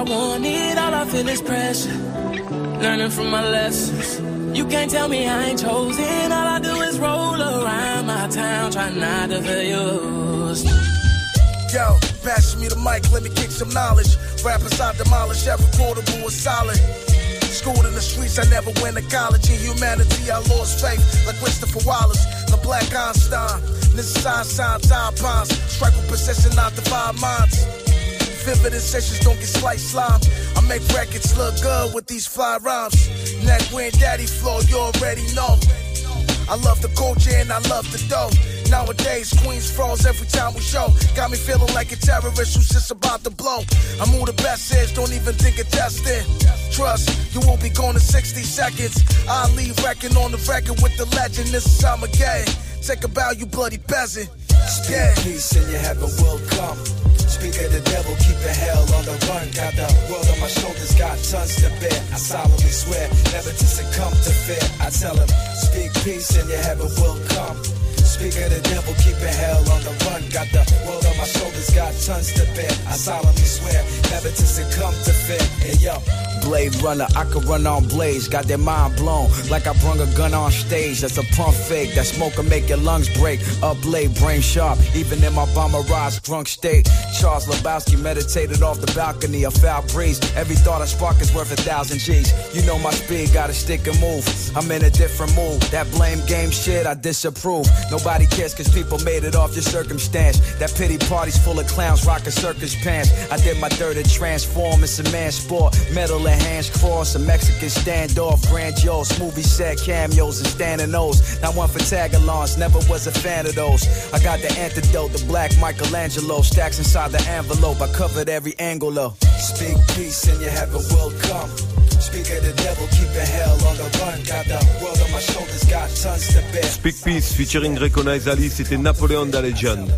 was all I feel is pressure. Learning from my lessons. You can't tell me I ain't chosen. All I do is roll around my town, try not to feel used. Yo, pass me the mic, let me kick some knowledge. Rappers I demolish, every quotable is solid. Schooled in the streets, I never went to college. In humanity, I lost faith, like Christopher Wallace, the Black Einstein. This is Einstein, time pines. Strike with precision, not divide minds. Vivid sessions don't get sliced slime. I make records look good with these fly rhymes. Neck when daddy flow, you already know. I love the culture and I love the dough. Nowadays, Queens froze every time we show. Got me feeling like a terrorist who's just about to blow. I'm who the best is, don't even think of testing. Trust, you won't be gone in 60 seconds. I leave wrecking on the record with the legend. This is Armageddon. Take a bow, you bloody peasant. Speak peace and your heaven will come. Speak of the devil, keep the hell on the run. Got the world on my shoulders, got tons to bear. I solemnly swear never to succumb to fear. I tell him, speak peace and your heaven will come. Speak of the devil, keep the hell on the run. Got the world on my shoulders, got tons to bear. I solemnly swear never to succumb to fear. Hey yo. Blade runner, I could run on blades, got their mind blown. Like I brung a gun on stage, that's a pump fake. That smoke can make your lungs break. Up late, brain sharp, even in my bomber drunk state. Charles Lebowski meditated off the balcony, a foul breeze. Every thought I spark is worth a thousand G's. You know my speed, gotta stick and move. I'm in a different mood. That blame game shit, I disapprove. Nobody cares cause people made it off your circumstance. That pity party's full of clowns rocking circus pants. I did my dirt to transform, a man sport. Metal and hands crossed, a Mexican standoff, grandiose, movie set cameos and standing O's. Not one for tagalongs, never was a fan of those. I got the antidote, the black Michelangelo, stacks inside the envelope. I covered every angle though. Speak peace and your heaven will come. Speak of the devil, keep the hell on the run. Got the world on my shoulders, got tons to bear. Speak Peace featuring Recognize Ali, c'était Napoléon da Legend.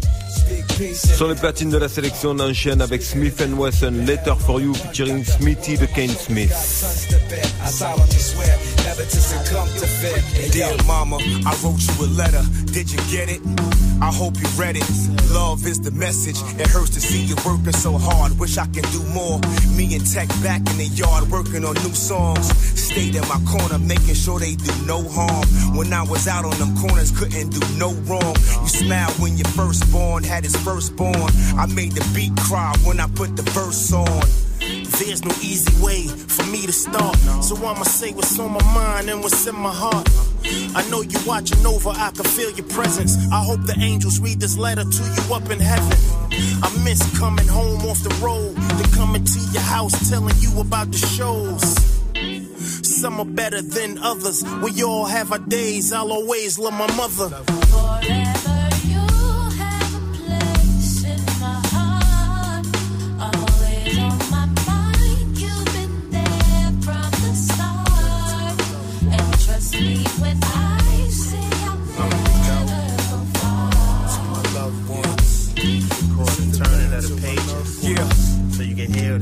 Sur les platines de la sélection, on enchaîne avec Smith Wesson, Letter for You featuring Smithy the Kane Smith. Dear mama, I wrote you a letter. Did you get it? I hope you read it. Love is the message. It hurts to see you working so hard. Wish I can do more. Me and Tech back in the yard working on new songs. Stayed in my corner, making sure they do no harm. When I was out on them corners, couldn't do no wrong. You smiled when your had his firstborn. I made the beat cry when I put the verse on. There's no easy way for me to start. So I'ma say what's on my mind and what's in my heart. I know you watching over, I can feel your presence. I hope the angels read this letter to you up in heaven. I miss coming home off the road, then coming to your house telling you about the shows. Some are better than others. We all have our days. I'll always love my mother.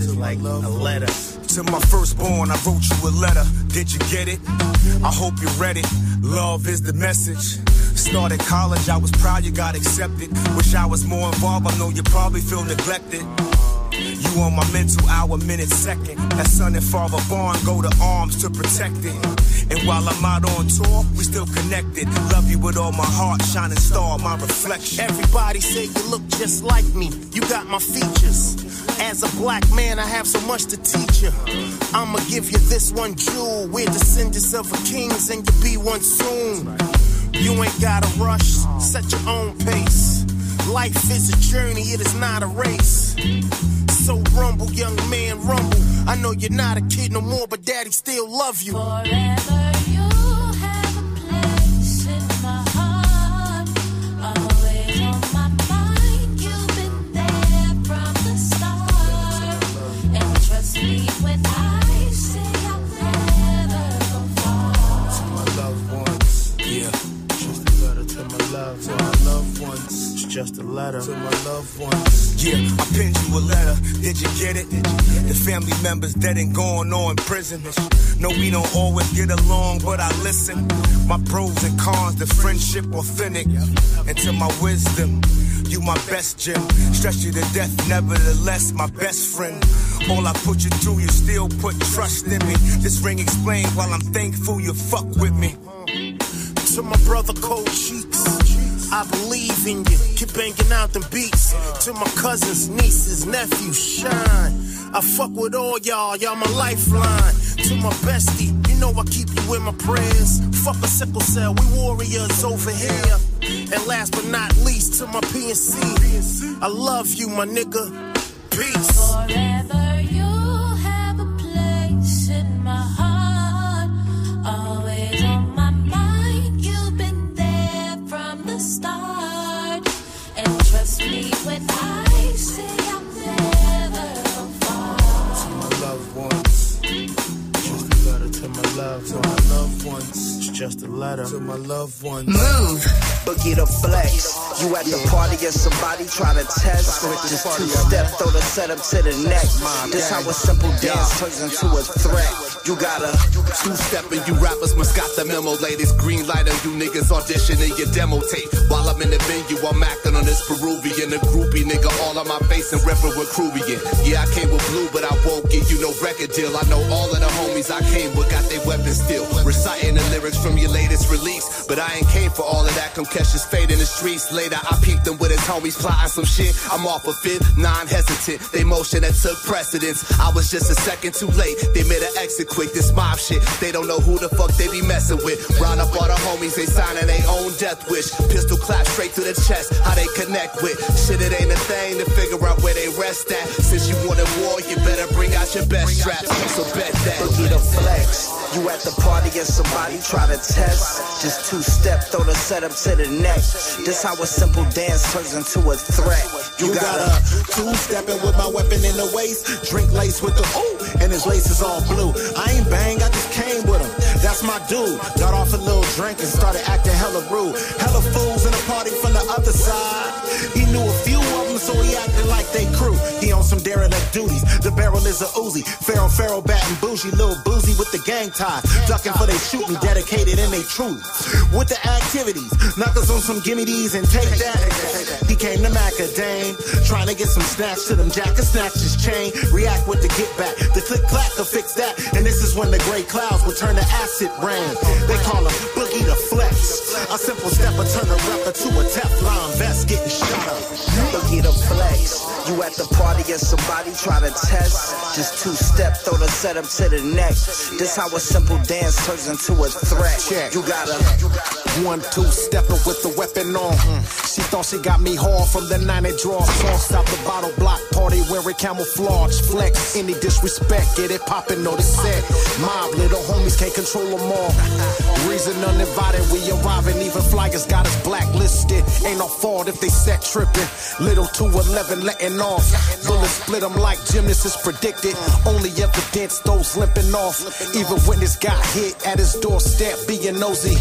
You can it's like a letter. To my firstborn, I wrote you a letter. Did you get it? I hope you read it. Love is the message. Started college, I was proud you got accepted. Wish I was more involved, I know you probably feel neglected. You on my mental hour, minute, second. That son and father bond, go to arms to protect it. And while I'm out on tour, we still connected. Love you with all my heart, shining star, my reflection. Everybody say you look just like me. You got my features. As a black man, I have so much to teach you. I'ma give you this one jewel. We're descendants of a kings, and you'll be one soon. You ain't gotta rush, set your own pace. Life is a journey, it is not a race. So rumble, young man, rumble. I know you're not a kid no more, but daddy still love you. Yeah. Just a letter to my loved ones. Yeah, I pinned you a letter. Did you get it? The family members dead and gone or in prison. No, we don't always get along, but I listen. My pros and cons, the friendship authentic. And to my wisdom, you my best gem. Stress you to death, nevertheless, my best friend. All I put you through, you still put trust in me. This ring explains while I'm thankful you fuck with me. To my brother Cheeks, I believe in you. Keep banging out them beats. To my cousins, nieces, nephews, shine. I fuck with all y'all, y'all my lifeline. To my bestie, you know I keep you in my prayers. Fuck a sickle cell, we warriors over here. And last but not least, to my PNC, I love you, my nigga. Peace. Just a letter. To my loved ones. Move. Boogie the flex. You at the party and somebody try to test. Just two step, throw the setup to the neck. This how a simple dance turns into a threat. You gotta two step and you rappers must got the memo. Latest green light on you niggas auditioning your demo tape. While I'm in the venue, I'm acting on this Peruvian. A groupie nigga all on my face and reppin' with Kruvian. Yeah, I came with blue, but I won't give you no record deal. I know all of the homies I came with got their weapons still. Reciting the lyrics from your latest release. But I ain't came for all of that. Come catch this fade in the streets. Later, I peeped him with his homies plotting some shit. I'm off a fit, non hesitant. They motion that took precedence. I was just a second too late. They made an exit quick. This mob shit, they don't know who the fuck they be messing with. Round up all the homies, they signing their own death wish. Pistol clap straight to the chest. How they connect with shit, it ain't a thing to figure out where they rest at. Since you wanted war, you better bring out your best straps. So bet that. Boogie the flex. You at the party and somebody try to test. Just two step, throw the setup to the neck. This how a simple dance turns into a threat. You got a two stepping with my weapon in the waist. Drink lace with the ooh, and his lace is all blue. I ain't bang, I just came with him. That's my dude. Got off a little drink and started acting hella rude. Hella fools in the party from the other side. He knew a few of them, so he acted like they crew. He some derelict duties. The barrel is a Uzi. Pharaoh, Pharaoh, bat and bougie, little boozy with the gang tie. Ducking for they shooting, dedicated and they true. With the activities, knockers on some gimme these and take that. He came to Macadame, trying to get some snatch to them jackets, snatch his chain, react with the get back. The click clack will fix that. And this is when the gray clouds will turn to acid rain. They call him Boogie the Flex. A simple stepper turn a rapper to a Teflon vest getting shot up. Boogie the flex. You at the party somebody try to test. Just two step, throw the setup to the neck. This how a simple dance turns into a threat. You gotta. One, two, stepping with the weapon on. Mm. She thought she got me hard from the 90 draw. Tossed out the bottle block party wearing camouflage. Flex, any disrespect, get it poppin', no the set. Mob, little homies can't control them all. [laughs] Reason uninvited, we arriving, even flyers got us blacklisted. Ain't no fault if they set tripping. Little 211 letting off. Bullets split them like gymnasts predicted. Only evidence those limping off. Even when this got hit at his doorstep, being nosy.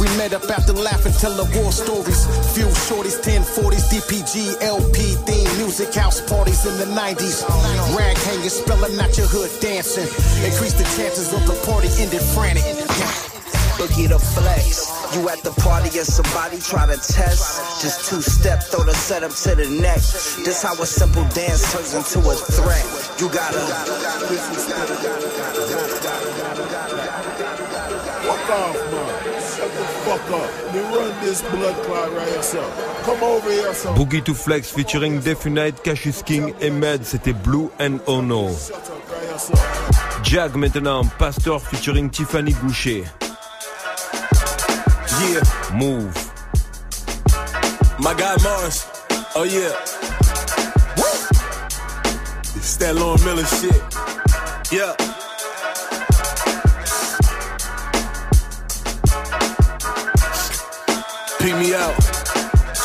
We met up after laughing, telling war stories. Few shorties, 1040s, DPG, LP theme, music house parties in the 90s. Rag hanging, spelling out your hood dancing. Increase the chances of the party ending frantic. Boogie the flex. You at the party and somebody try to test. Just two step, throw the setup to the neck. This how a simple dance turns into a threat. You gotta. Fuck off, man. Shut the fuck up. Let me run this blood clot right here, son. Come over here, son. Boogie to Flex featuring Defunite, Cassius King et Med, c'était Blue and Ono. Jag maintenant, Pastor featuring Tiffany Gouché. Yeah, Move. my guy Mars. Oh yeah. It's that Lauren Miller shit. Yeah. Peep me out.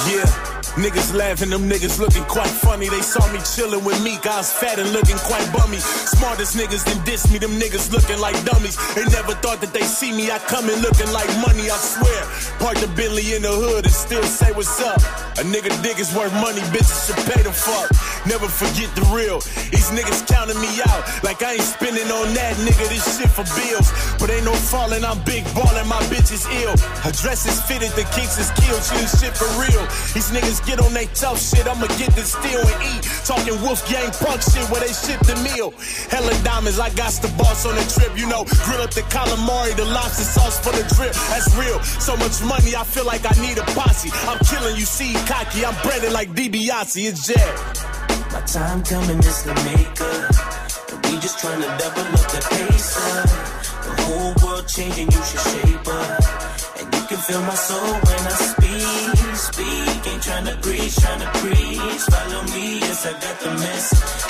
Yeah. Niggas laughing, them niggas looking quite funny. They saw me chilling with Meek, I was fat and looking quite bummy. Smartest niggas then diss me, them niggas looking like dummies. They never thought that they see me, I come in looking like money, I swear. Park the Bentley in the hood and still say what's up. A nigga dick is worth money, bitches should pay the fuck. Never forget the real. These niggas counting me out like I ain't spending on that nigga. This shit for bills, but ain't no falling. I'm big ballin', my bitch is ill. Her dress is fitted, the kinks is killed. She ain't shit for real. These niggas get on they tough shit. I'ma get this steal and eat. Talking Wolf Gang punk shit where they ship the meal. Hella diamonds, I got the boss on the trip. You know, grill up the calamari, the lobster sauce for the drip. That's real. So much money, I feel like I need a posse. I'm killing you, see cocky. I'm breaded like DiBiase. It's Jet. My time coming is the maker. And we just trying to double up the pace up. The whole world changing, you should shape up. And you can feel my soul when I speak. Speak, ain't trying to preach, trying to preach. Follow me, yes, I got the mess.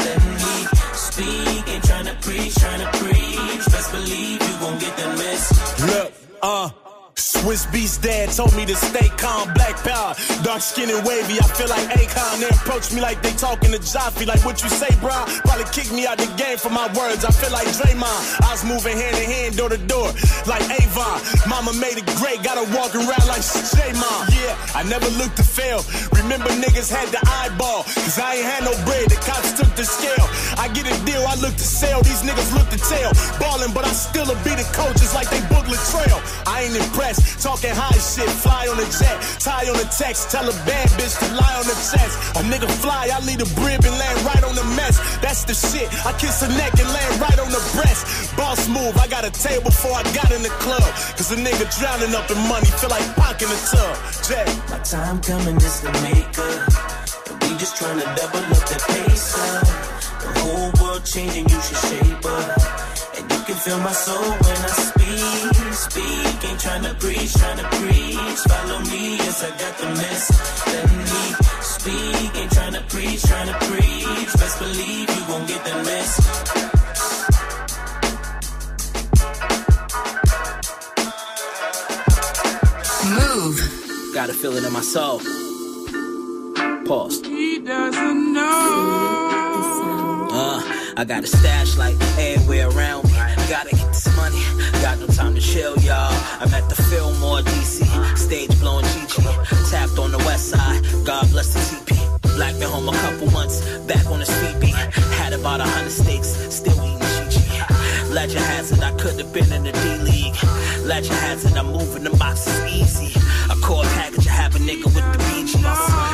Let me speak, ain't trying to preach, trying to preach. Best believe you gon' get the mess. Look, uh. Swizz Beatz dad told me to stay calm, black power, dark skin and wavy. I feel like Akon. They approach me like they talking to Jaffe. Like what you say, bro? Probably kick me out the game for my words. I feel like Draymond. I was moving hand in hand, door to door, like Avon. Mama made it great, gotta walk around like J-Mom. Yeah, I never looked to fail. Remember niggas had the eyeball, cause I ain't had no bread. The cops took the scale. I get a deal, I look to sell. These niggas look to tell. Ballin', but I still a beat the coaches like they booklet trail. I ain't impressed. Talking high shit, fly on the jet, tie on the text, tell a bad bitch to lie on the chest. A nigga fly, I lead a brib and land right on the mess. That's the shit. I kiss her neck and land right on the breast. Boss move, I got a table before I got in the club. Cause a nigga drowning up in money, feel like in the tub. Jet. My time coming is the maker. We just trying to double up the pace up. The whole world changing, you should shape up. And you can feel my soul when I speak. Speak, ain't trying to preach, trying to preach. Follow me, yes, I got the mess. Let me speak, ain't trying to preach, trying to preach. Best believe you gon' get the mess. Move. Got a feeling in my soul. Pause. He doesn't know. Uh, I got a stash like everywhere around me. Gotta get this money. Got no time to chill, y'all. I'm at the Fillmore, DC. Stage blowing Gigi. Tapped on the west side. God bless the TP. Black been home a couple months. Back on the street beat. Had about a hundred steaks. Still eating Gigi. Legend has it, I could have been in the D League. Legend has it, I'm moving the boxes easy. A core package, I have a nigga with the BGs.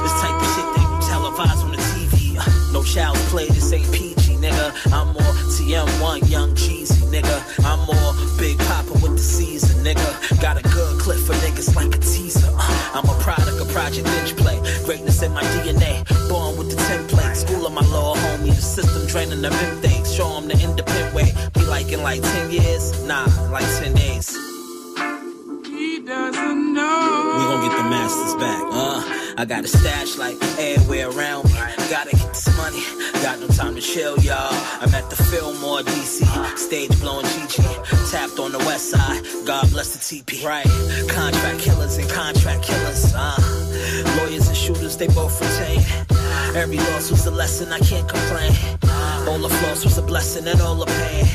This type of shit they televise on the TV. Uh, No child's play, this ain't PG, nigga. I'm more TM1, young Jeezy, nigga. I'm more Big Papa with the season, nigga. Got a good clip for niggas like a teaser. Uh, I'm a product of Project Inch Play. Greatness in my DNA. Born with the template. School of my little homie. The system training them in things. Show them the independent way. Be like in like 10 years? Nah, like 10 days. He doesn't know. We gon' get the masters back. Uh, I got a stash like everywhere around me. Gotta get this money. Got no time to chill, y'all. I'm at the Fillmore, DC. Stage blowing Gigi. Tapped on the west side. God bless the TP. Right. Contract killers and contract killers. Uh, lawyers and shooters, they both retain. Every loss was a lesson, I can't complain. All the flaws was a blessing and all the pain.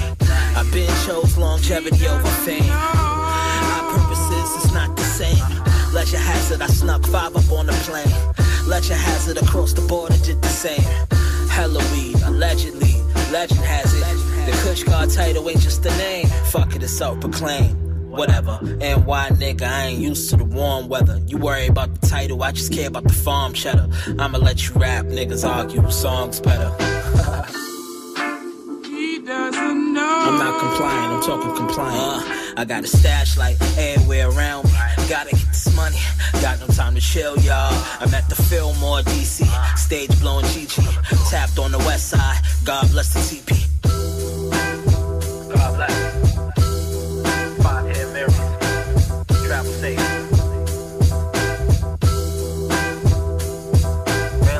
I've been chose longevity over fame. Our purposes is not the same. Ledger hazard, I snuck five up on the plane. Ledger hazard across the border did the same. Hella weed, allegedly. Legend has it. The Kush Guard title ain't just a name. Fuck it, it's self-proclaimed. Whatever. And why, nigga, I ain't used to the warm weather. You worry about the title, I just care about the farm cheddar. I'ma let you rap, niggas argue, songs better. [laughs] He doesn't know. I'm not complying, I'm talking compliant. Uh, I got a stash like everywhere around me. Gotta get this money, got no time to chill, y'all. I'm at the Fillmore, DC. Stage blowing Gigi. Tapped on the west side. God bless the TP. God bless. Five head Marys. Travel safe.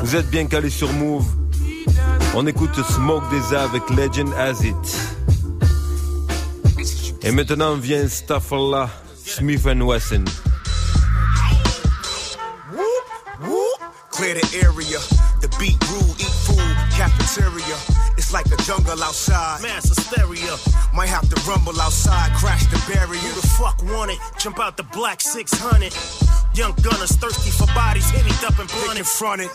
Vous êtes bien calé sur Move. On écoute Smoke DZA avec Legend As It. Et maintenant vient Staffala Smif N Wessun. Clear clear the area. The beat rude, eat food, cafeteria. It's like a jungle outside. Mass hysteria. Might have to rumble outside, crash the barrier. Who the fuck want it? Jump out the black 600. Young gunners thirsty for bodies, hitting up and They blunted. confronted.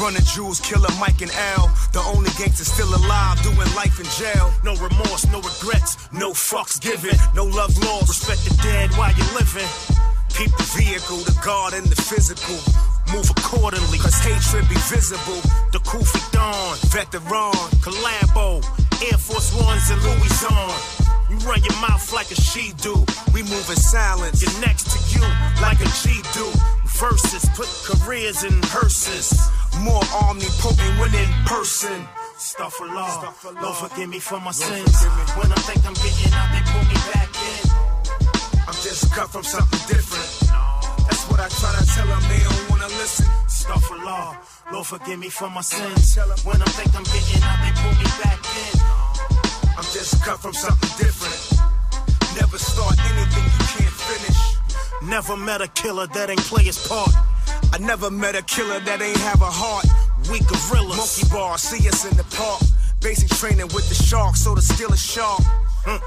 Running jewels, killer Mike and Al. The only gangster still alive, doing life in jail. No remorse, no regrets, no fucks given. No love lost. Respect the dead while you're living. Keep the vehicle, the guard, and the physical. Move accordingly. Cause hatred be visible. The Kufi Dawn, Veteran. Collabo, Air Force Ones and Louis on. You run your mouth like a she do. We move in silence. You're next to you like a G do. Verses put careers in hearses. More omnipotent when in person. Stuff for law. Lord forgive me for my sins. When I think I'm getting out, they pull me back in. I'm just cut from something different. That's what I try to tell them, they don't wanna listen. Stuff for law. Lord forgive me for my sins. When I think I'm getting out, they pull me back in. I'm just cut from something different. Never start anything you can't finish. Never met a killer that ain't play his part. I never met a killer that ain't have a heart. We gorillas. Monkey bar, see us in the park. Basic training with the sharks, so the skill is sharp. Huh.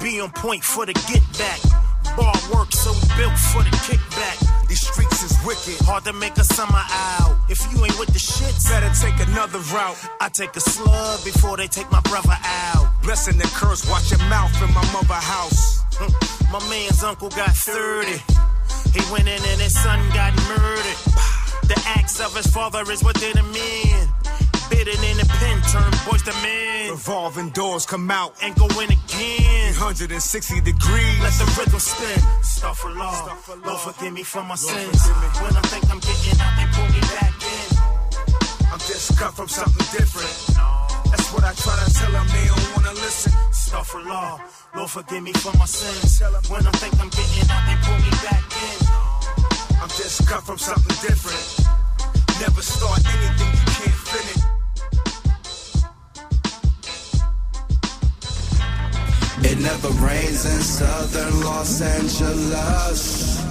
Be on point for the get back. Bar work so built for the kickback. These streets is wicked. Hard to make a summer out. If you ain't with the shits, Better take another route. I take a slug before they take my brother out. Blessing and curse, watch your mouth in my mother house. My man's uncle got 30. He went in and his son got murdered. The acts of his father is within a man. Bidden in the pen, turn boys to men. Revolving doors come out. And go in again. 160 degrees. Let the rhythm spin. Stop for law. Lord forgive me for my sins. When I think I'm getting out, they pull me back in. I'm just cut from something different. What I try to tell them, they don't wanna listen. Stuff for law. Lord forgive me for my sins. When I think I'm getting out, they pull me back in. I'm just cut from something different. Never start anything you can't finish. It never rains in southern Los Angeles.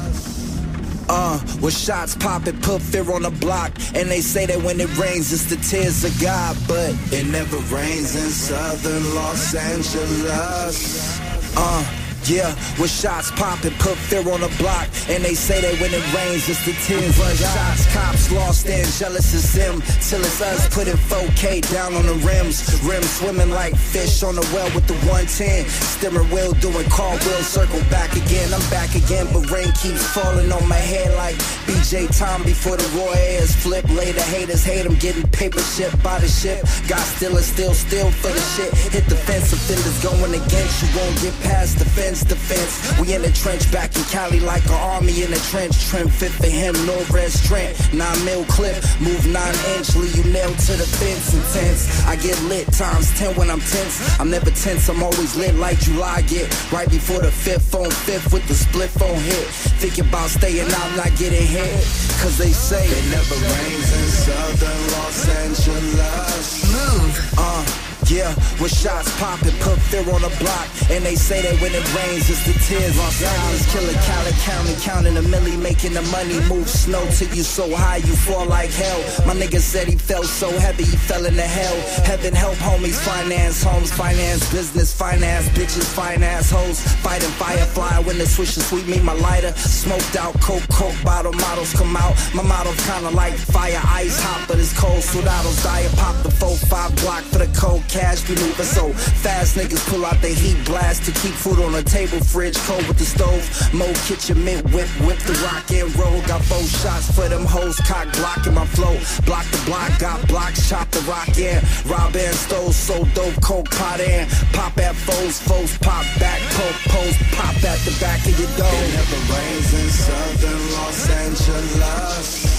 Uh, with shots popping, put fear on the block. And they say that when it rains, it's the tears of God. But it never rains in southern Los Angeles. Uh, yeah, with shots popping, put fear on the block. And they say that when it rains, it's the tears of Shots, cops, lost and jealous as them. Till it's us putting 4K down on the rims. Rims swimming like fish on the well with the 110. Steering wheel doing cartwheels, circle back again. I'm back again, but rain keeps falling on my head like BJ Tom before the Roy Ayers flip. Later haters hate him getting paper shipped by the ship. Got still and still, still for the shit. Hit the fence, offenders going against you. Won't get past the fence, defense. We in the trench back in Cali like an army in a trench. Trim fit for him, no red strength. Nine mil clip, move nine inch, leave you nailed to the fence. Intense. I get lit times ten when I'm tense. I'm never tense, I'm always lit like July get. Right before the fifth on fifth with the split phone hit. Thinking about staying out, not getting hit. Cause they say it never rains in southern Los Angeles. Move. Uh. Yeah, with shots popping, put fear on the block. And they say that when it rains, it's the tears. Los Angeles killer, Cali County, counting a milli, making the money move snow till you so high you fall like hell. My nigga said he felt so heavy, he fell into hell. Heaven help homies, finance homes, finance business, finance bitches, finance hoes. Fighting firefly when the swisher sweep me my lighter. Smoked out coke, coke bottle models come out. My model's kinda like fire, ice hot, but it's cold. Soldados die, pop the 4-5 block for the cold cash maneuver. So fast niggas pull out the heat blast to keep food on the table. Fridge cold with the stove. Mo kitchen mint whip, whip the rock and roll. Got four shots for them hoes, cock blocking my flow. Block the block, got blocks, chop the rock in. Rob and stole, so dope, coke pot in. Pop at foes, foes pop back, poke, pose, pop at the back of your door. It never rains in southern Los Angeles.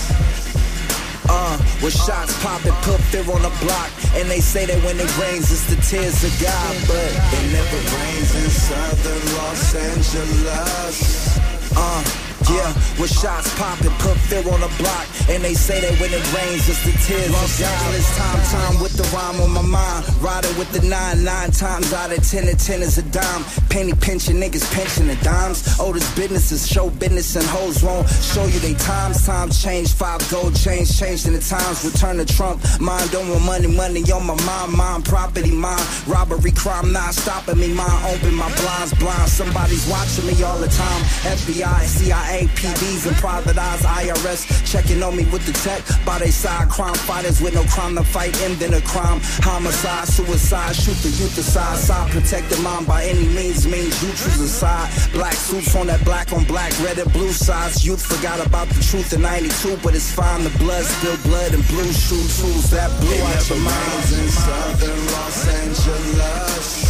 Uh, with shots popping, put fear on the block. And they say that when it rains, it's the tears of God. But it never rains in southern Los Angeles. Uh, yeah, with shots popping, put fear on the block. And they say that when it rains, it's the tears God. It's time, time with the rhyme on my mind. Riding with the nine, nine times out of ten, and ten is a dime. Penny pinching niggas pinching the dimes. Oh, this business is show business and hoes won't show you they times. Times change, five gold change, changed in the times. Return to Trump. Mind don't want money, money on my mind, mind, property, mind. Robbery, crime not stopping me. Mind open my blinds, blind. Somebody's watching me all the time. FBI, CIA, PDs, and private eyes, IRS checking on me with the tech. By they side, crime fighters with no crime to fight, end in a crime. Homicide, suicide, shoot the youth aside. Side protect the mind by any means, means you choose a side. Black suits on that black on black, red and blue sides. Youth forgot about the truth in 92, but it's fine. The blood still blood and blue shoes, shoes that blue out your mind. in southern Los Angeles.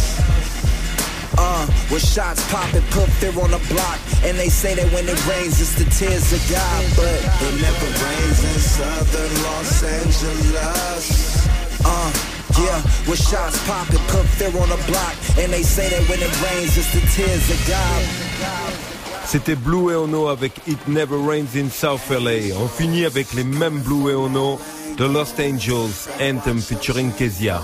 Uh, with shots popping, put fear on the block. And they say that when it rains, it's the tears of God. But It never rains in southern Los Angeles. Uh, yeah, with shots popping, put fear on the block. And they say that when it rains, it's the tears of God. C'était Blue et Ono avec It Never Rains in South LA. On finit avec les mêmes Blue et Ono de Lost Angels, Anthem featuring Kezia.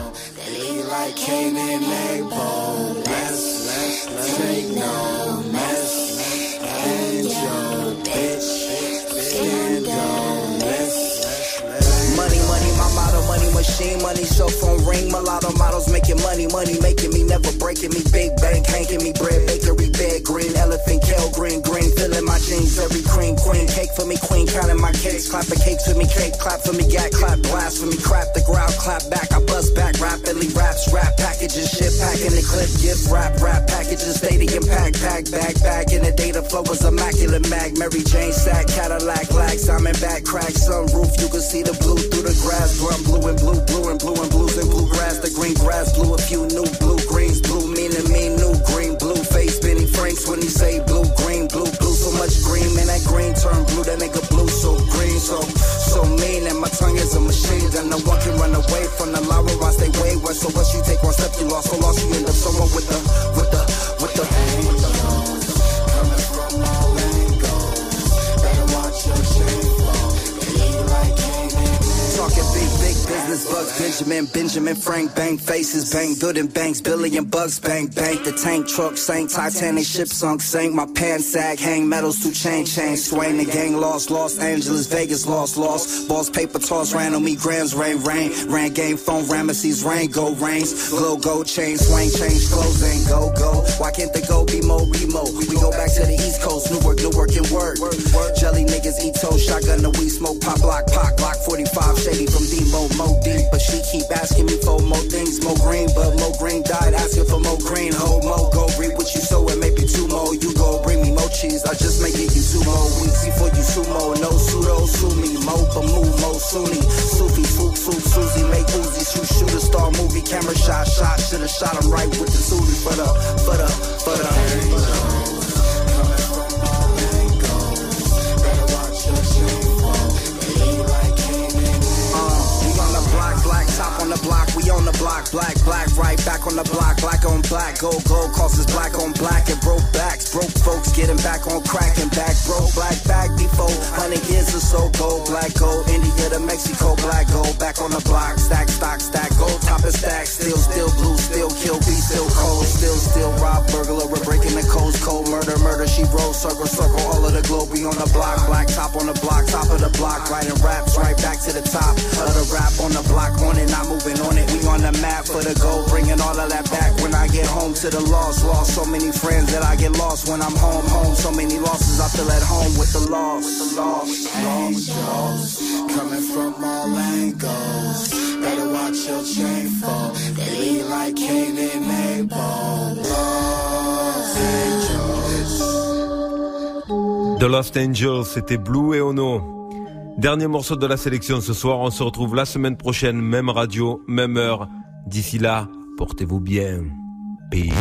Take no mess. Angel, bitch, scandalous. Money, money, my motto, money machine, money, cell phone ring, mulatto models making money, money making never breaking me, big bank, hanking me, bread, bakery, bed, green, elephant, kale, green, green, filling my jeans, every cream, queen, cake for me, queen, counting my cakes, clapping cakes for me, cake, clap for me, gat, clap, blast for me, crap, the ground, clap back, I bust back, rapidly, raps, rap, packages, shit, packing the clip, gift, rap, rap, packages, stadium, pack, pack, back, back, in the data flow was immaculate, mag, Mary Jane, sack, Cadillac, black, Simon, back, crack, sunroof, you can see the blue through the grass, drum, blue and blue, blue and blue and blues and bluegrass, the green grass, blue, a few new blue greens, meaning me, new green, blue face, Benny Franks when he say blue, green, blue, blue, so much green, man, that green turn blue, that nigga blue, so green, so, so mean, and my tongue is a machine, that no one can run away from the law, I stay wayward, so once you take one step, you lost, so lost, you end up somewhere with the, with the, with the, with the, business bucks, Benjamin, Benjamin, Frank, bang faces, bang, building banks, billion bucks, bang, bank. The tank truck sank, Titanic ship sunk, sank. My pants sag, hang metals to chain, chain, swing. The gang lost, Los Angeles, Vegas lost, lost. Balls, paper toss, ran on me, grams, rain, rain. Ran game phone, Ramesses, rain, go, rains. Glow, go, chain, swing, change clothes, ain't go, go. Why can't they go be mo, remo? We go back to the East Coast, Newark, Newark, and work. Jelly niggas eat toast, shotgun the weed, smoke, pop, lock, pop, Glock 45, shady from Demo, Mo deep. But she keep asking me for more things, more green, but Mo green died asking for more green. Hold more, go read what you sow and maybe two more. You go bring me more cheese, I just make it you two more weeks before you sumo. No pseudo, sue me, Mo, but move, Mo, Sunni. Sufi, Fook, Fook, Susie, make Uzi, shoot, shoot a star movie, camera shot, shot, should've shot him right with the Susie for the, for the, for the. Uh, we black, black, right back on the block, black on black, gold, gold, causes black on black, and broke backs, broke folks getting back on crack and back, broke black back before, hundred years or so, gold, black, gold, India to Mexico, black, gold, back on the block, stack, stock, stack, gold, top and stack, still, still blue, still kill, be still cold, still, still rob, burglar, we're breaking the codes, cold, murder, murder, she rolls, circle, circle, all of the globe, we on the block, black top on the block, top of the block, writing raps, right back to the top of the rap on the block, on it, not moving on it, we on the map for the gold, bringing all of that back when I get home to the lost, lost so many friends that I get lost when I'm home, home, so many losses, I feel at home with the loss, with the loss, angels. Coming from all angles. Better watch your chain fall. They lean like Cain and Abel. Lost angels. The Lost Angels, c'était Blue et Ono. Dernier morceau de la sélection ce soir, on se retrouve la semaine prochaine, même radio, même heure. D'ici là, portez-vous bien. Peace.